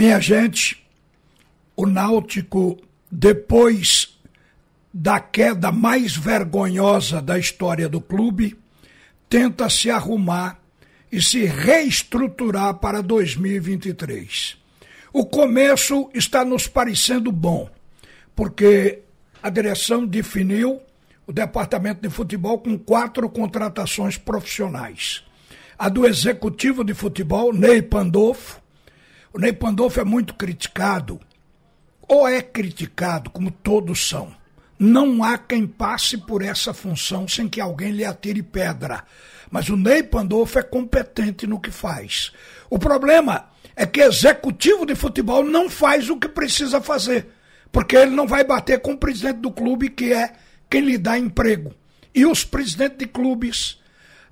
Minha gente, o Náutico, depois da queda mais vergonhosa da história do clube, tenta se arrumar e se reestruturar para 2023. O começo está nos parecendo bom, porque a direção definiu o departamento de futebol com quatro contratações profissionais. A do executivo de futebol, Ney Pandolfo, o Ney Pandolfo é muito criticado, ou é criticado, como todos são. Não há quem passe por essa função sem que alguém lhe atire pedra. Mas o Ney Pandolfo é competente no que faz. O problema é que executivo de futebol não faz o que precisa fazer, porque ele não vai bater com o presidente do clube, que é quem lhe dá emprego. E os presidentes de clubes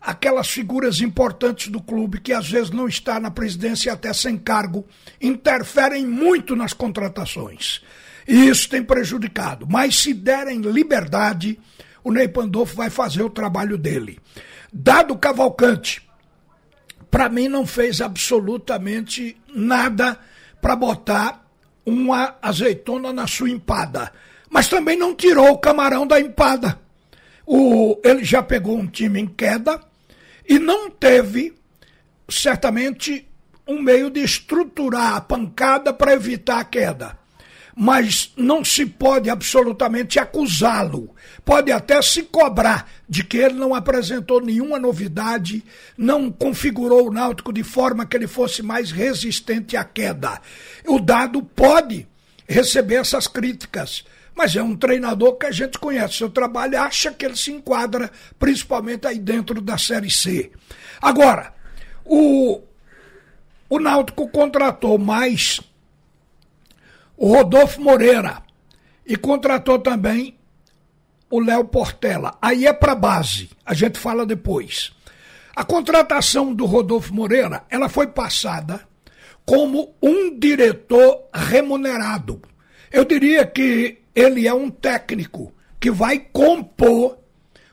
aquelas figuras importantes do clube que às vezes não está na presidência até sem cargo, interferem muito nas contratações. E isso tem prejudicado. Mas se derem liberdade, o Ney Pandolfo vai fazer o trabalho dele. Dado Cavalcante, para mim não fez absolutamente nada para botar uma azeitona na sua empada. Mas também não tirou o camarão da empada. O, ele já pegou um time em queda, e não teve, certamente, um meio de estruturar a pancada para evitar a queda. Mas não se pode absolutamente acusá-lo. Pode até se cobrar de que ele não apresentou nenhuma novidade, não configurou o Náutico de forma que ele fosse mais resistente à queda. O dado pode receber essas críticas mas é um treinador que a gente conhece seu trabalho acha que ele se enquadra principalmente aí dentro da Série C. Agora, o, o Náutico contratou mais o Rodolfo Moreira e contratou também o Léo Portela. Aí é para base, a gente fala depois. A contratação do Rodolfo Moreira, ela foi passada como um diretor remunerado. Eu diria que ele é um técnico que vai compor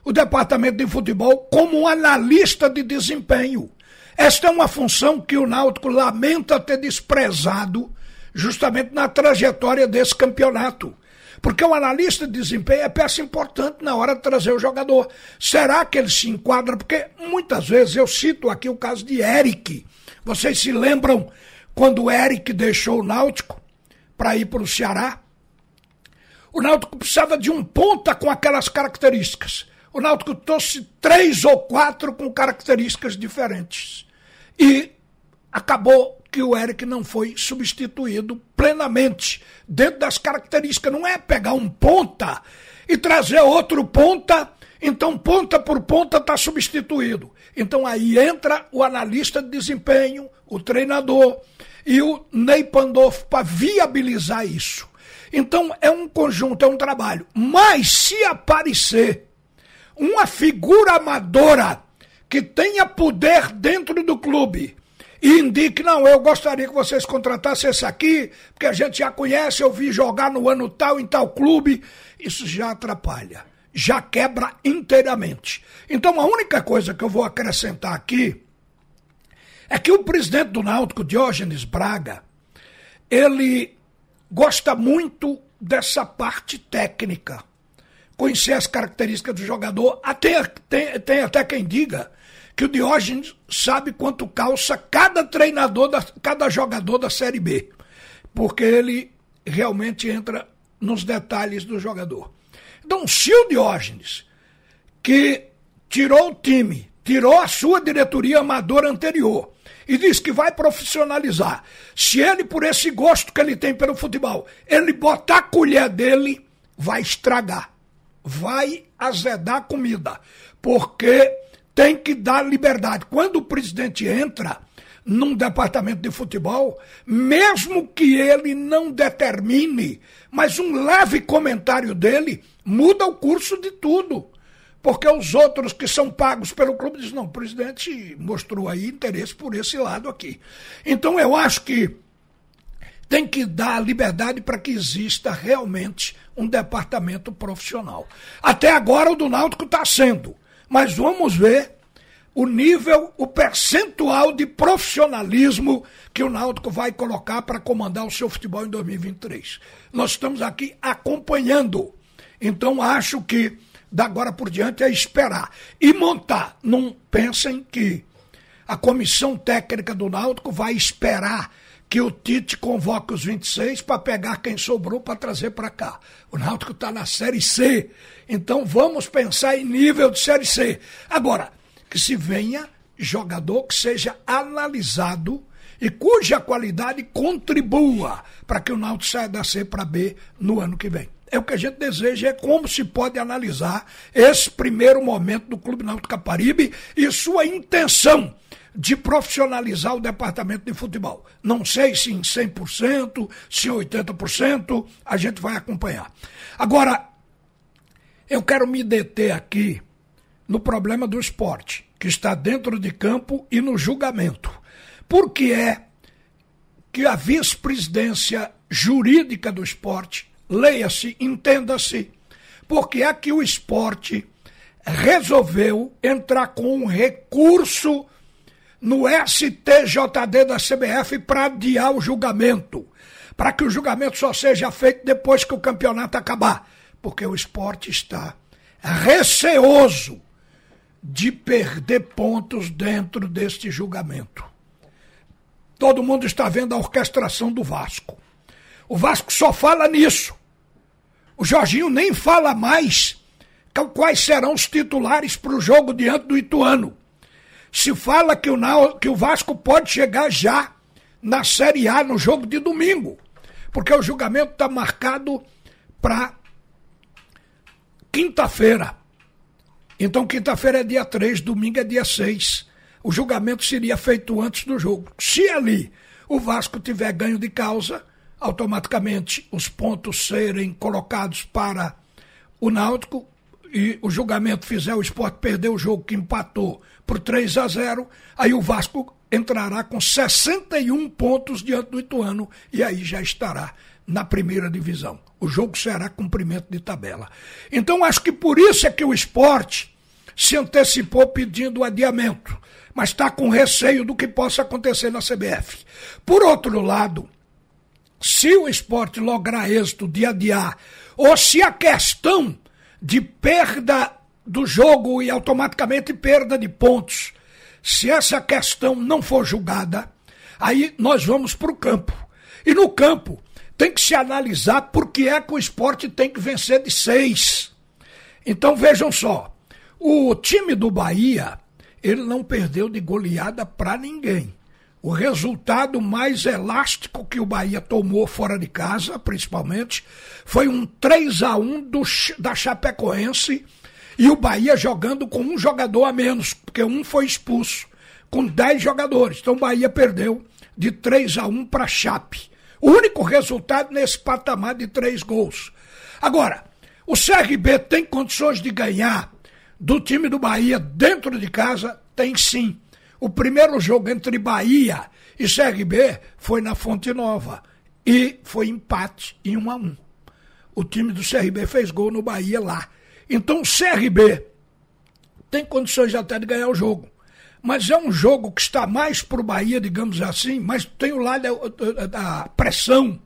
o departamento de futebol como um analista de desempenho. Esta é uma função que o Náutico lamenta ter desprezado justamente na trajetória desse campeonato. Porque o analista de desempenho é peça importante na hora de trazer o jogador. Será que ele se enquadra? Porque muitas vezes eu cito aqui o caso de Eric. Vocês se lembram quando o Eric deixou o Náutico para ir para o Ceará? O Náutico precisava de um ponta com aquelas características. O Náutico trouxe três ou quatro com características diferentes. E acabou que o Eric não foi substituído plenamente dentro das características. Não é pegar um ponta e trazer outro ponta, então ponta por ponta está substituído. Então aí entra o analista de desempenho, o treinador e o Ney Pandolfo para viabilizar isso. Então é um conjunto, é um trabalho. Mas se aparecer uma figura amadora que tenha poder dentro do clube e indique, não, eu gostaria que vocês contratassem esse aqui, porque a gente já conhece, eu vi jogar no ano tal em tal clube, isso já atrapalha, já quebra inteiramente. Então a única coisa que eu vou acrescentar aqui é que o presidente do Náutico, Diógenes Braga, ele gosta muito dessa parte técnica. Conhecer as características do jogador. Até, tem, tem até quem diga que o Diógenes sabe quanto calça cada treinador, da, cada jogador da Série B. Porque ele realmente entra nos detalhes do jogador. Então, se o Diógenes, que tirou o time, tirou a sua diretoria amadora anterior, e diz que vai profissionalizar. Se ele, por esse gosto que ele tem pelo futebol, ele botar a colher dele, vai estragar. Vai azedar a comida. Porque tem que dar liberdade. Quando o presidente entra num departamento de futebol, mesmo que ele não determine, mas um leve comentário dele muda o curso de tudo porque os outros que são pagos pelo clube dizem, não, o presidente mostrou aí interesse por esse lado aqui. Então eu acho que tem que dar liberdade para que exista realmente um departamento profissional. Até agora o do Náutico está sendo, mas vamos ver o nível, o percentual de profissionalismo que o Náutico vai colocar para comandar o seu futebol em 2023. Nós estamos aqui acompanhando. Então acho que da agora por diante é esperar e montar. Não pensem que a comissão técnica do Náutico vai esperar que o Tite convoque os 26 para pegar quem sobrou para trazer para cá. O Náutico está na Série C. Então vamos pensar em nível de Série C. Agora, que se venha jogador que seja analisado e cuja qualidade contribua para que o Náutico saia da C para B no ano que vem. É o que a gente deseja, é como se pode analisar esse primeiro momento do Clube Náutico Caparibe e sua intenção de profissionalizar o departamento de futebol. Não sei se em 100%, se em 80%, a gente vai acompanhar. Agora, eu quero me deter aqui no problema do esporte, que está dentro de campo e no julgamento. Por que é que a vice-presidência jurídica do esporte, leia-se, entenda-se, porque é que o esporte resolveu entrar com um recurso no STJD da CBF para adiar o julgamento, para que o julgamento só seja feito depois que o campeonato acabar, porque o esporte está receoso de perder pontos dentro deste julgamento. Todo mundo está vendo a orquestração do Vasco. O Vasco só fala nisso. O Jorginho nem fala mais quais serão os titulares para o jogo diante do Ituano. Se fala que o, que o Vasco pode chegar já na Série A no jogo de domingo, porque o julgamento está marcado para quinta-feira. Então, quinta-feira é dia 3, domingo é dia 6. O julgamento seria feito antes do jogo. Se ali o Vasco tiver ganho de causa, automaticamente os pontos serem colocados para o Náutico e o julgamento fizer o esporte perder o jogo que empatou por 3 a 0, aí o Vasco entrará com 61 pontos diante do Ituano e aí já estará na primeira divisão. O jogo será cumprimento de tabela. Então acho que por isso é que o esporte se antecipou pedindo o adiamento, mas está com receio do que possa acontecer na CBF. Por outro lado, se o esporte lograr êxito de adiar, ou se a questão de perda do jogo e automaticamente perda de pontos, se essa questão não for julgada, aí nós vamos para o campo. E no campo, tem que se analisar por que é que o esporte tem que vencer de seis. Então vejam só, o time do Bahia, ele não perdeu de goleada para ninguém. O resultado mais elástico que o Bahia tomou fora de casa, principalmente, foi um 3 a 1 do, da Chapecoense e o Bahia jogando com um jogador a menos, porque um foi expulso, com 10 jogadores. Então o Bahia perdeu de 3 a 1 para Chape. O único resultado nesse patamar de três gols. Agora, o CRB tem condições de ganhar do time do Bahia dentro de casa? Tem sim. O primeiro jogo entre Bahia e CRB foi na Fonte Nova e foi empate em 1 a 1. O time do CRB fez gol no Bahia lá. Então o CRB tem condições até de ganhar o jogo mas é um jogo que está mais para o Bahia, digamos assim, mas tem o lado da pressão,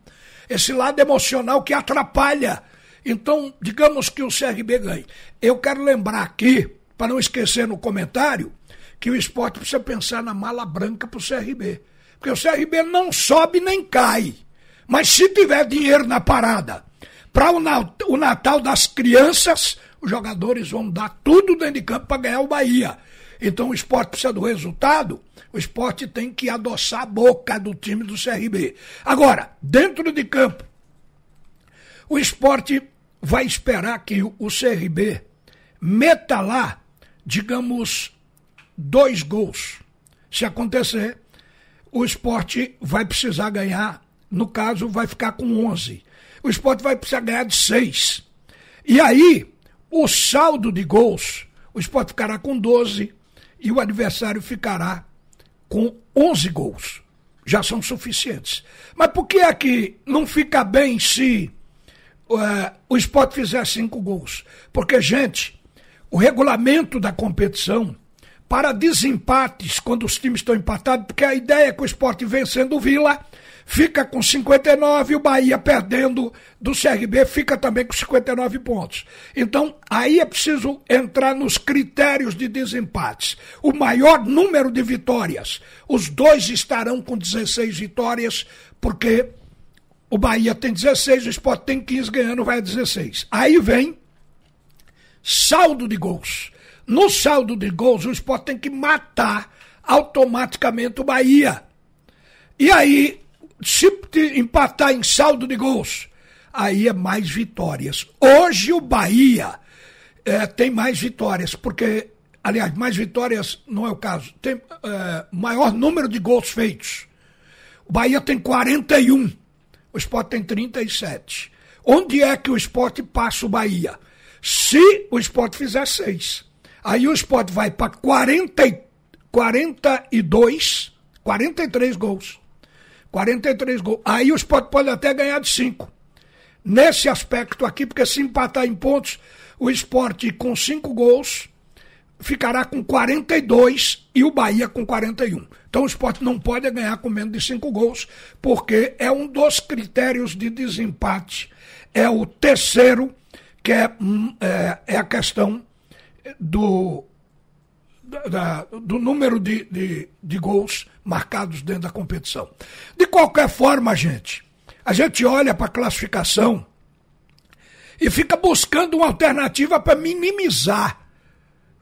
esse lado emocional que atrapalha. Então, digamos que o CRB ganhe. Eu quero lembrar aqui, para não esquecer no comentário, que o esporte precisa pensar na mala branca para o CRB. Porque o CRB não sobe nem cai. Mas se tiver dinheiro na parada para o Natal das crianças, os jogadores vão dar tudo dentro de campo para ganhar o Bahia. Então o esporte precisa do resultado, o esporte tem que adoçar a boca do time do CRB. Agora, dentro de campo, o esporte vai esperar que o CRB meta lá, digamos, dois gols. Se acontecer, o esporte vai precisar ganhar, no caso, vai ficar com 11. O esporte vai precisar ganhar de 6. E aí, o saldo de gols, o esporte ficará com 12 e o adversário ficará com 11 gols. Já são suficientes. Mas por que é que não fica bem se uh, o esporte fizer cinco gols? Porque, gente, o regulamento da competição para desempates quando os times estão empatados, porque a ideia é que o esporte vencendo o Vila fica com 59 e o Bahia perdendo do CRB fica também com 59 pontos. Então, aí é preciso entrar nos critérios de desempates. O maior número de vitórias. Os dois estarão com 16 vitórias, porque o Bahia tem 16, o Sport tem 15, ganhando vai a 16. Aí vem saldo de gols. No saldo de gols, o Sport tem que matar automaticamente o Bahia. E aí, se empatar em saldo de gols, aí é mais vitórias. Hoje o Bahia é, tem mais vitórias, porque, aliás, mais vitórias não é o caso, tem é, maior número de gols feitos. O Bahia tem 41, o Sport tem 37. Onde é que o Sport passa o Bahia? Se o Sport fizer seis. Aí o Sport vai para 40, 42, 43 gols. 43 gols. Aí o Sport pode até ganhar de 5. Nesse aspecto aqui, porque se empatar em pontos, o Sport com 5 gols ficará com 42 e o Bahia com 41. Então o Sport não pode ganhar com menos de 5 gols, porque é um dos critérios de desempate. É o terceiro, que é, hum, é, é a questão do, da, do número de, de, de gols marcados dentro da competição. De qualquer forma, gente, a gente olha para a classificação e fica buscando uma alternativa para minimizar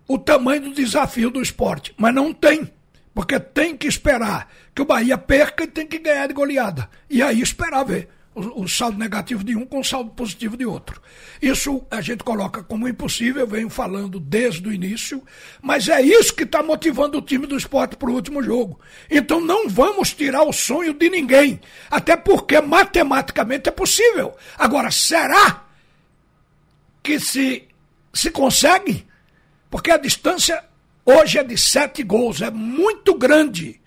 o tamanho do desafio do esporte. Mas não tem, porque tem que esperar que o Bahia perca e tem que ganhar de goleada. E aí esperar ver o, o, saldo negativo de um com o saldo positivo de outro. Isso a gente coloca como impossível, eu venho falando desde o início, mas é isso que está motivando o time do esporte para o último jogo. Então não vamos tirar o sonho de ninguém, até porque matematicamente é possível. Agora, será que se, se consegue? Porque a distância hoje é de sete gols, é muito grande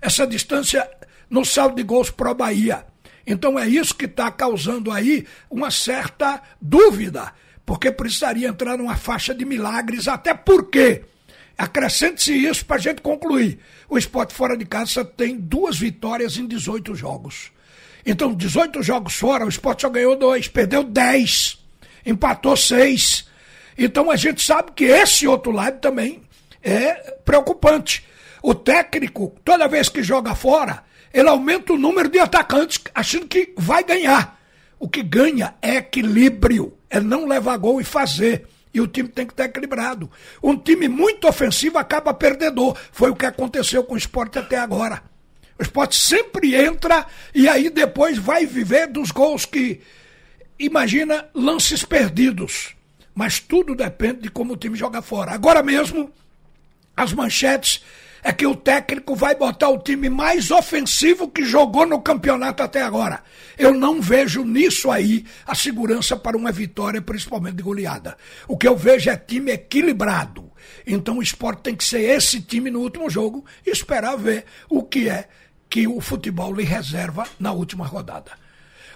essa distância no saldo de gols para o Bahia. Então é isso que está causando aí uma certa dúvida, porque precisaria entrar numa faixa de milagres, até porque, acrescente-se isso para a gente concluir, o esporte fora de casa tem duas vitórias em 18 jogos. Então, 18 jogos fora, o esporte só ganhou dois, perdeu 10, empatou seis. Então a gente sabe que esse outro lado também é preocupante. O técnico, toda vez que joga fora, ele aumenta o número de atacantes, achando que vai ganhar. O que ganha é equilíbrio, é não levar gol e fazer. E o time tem que estar equilibrado. Um time muito ofensivo acaba perdedor. Foi o que aconteceu com o esporte até agora. O esporte sempre entra e aí depois vai viver dos gols que. Imagina lances perdidos. Mas tudo depende de como o time joga fora. Agora mesmo, as manchetes é que o técnico vai botar o time mais ofensivo que jogou no campeonato até agora. Eu não vejo nisso aí a segurança para uma vitória, principalmente de goleada. O que eu vejo é time equilibrado. Então o esporte tem que ser esse time no último jogo e esperar ver o que é que o futebol lhe reserva na última rodada.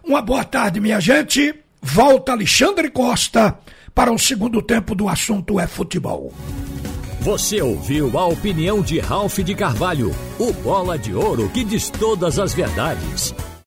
Uma boa tarde, minha gente. Volta Alexandre Costa para o segundo tempo do assunto é futebol. Você ouviu a opinião de Ralph de Carvalho, o bola de ouro que diz todas as verdades.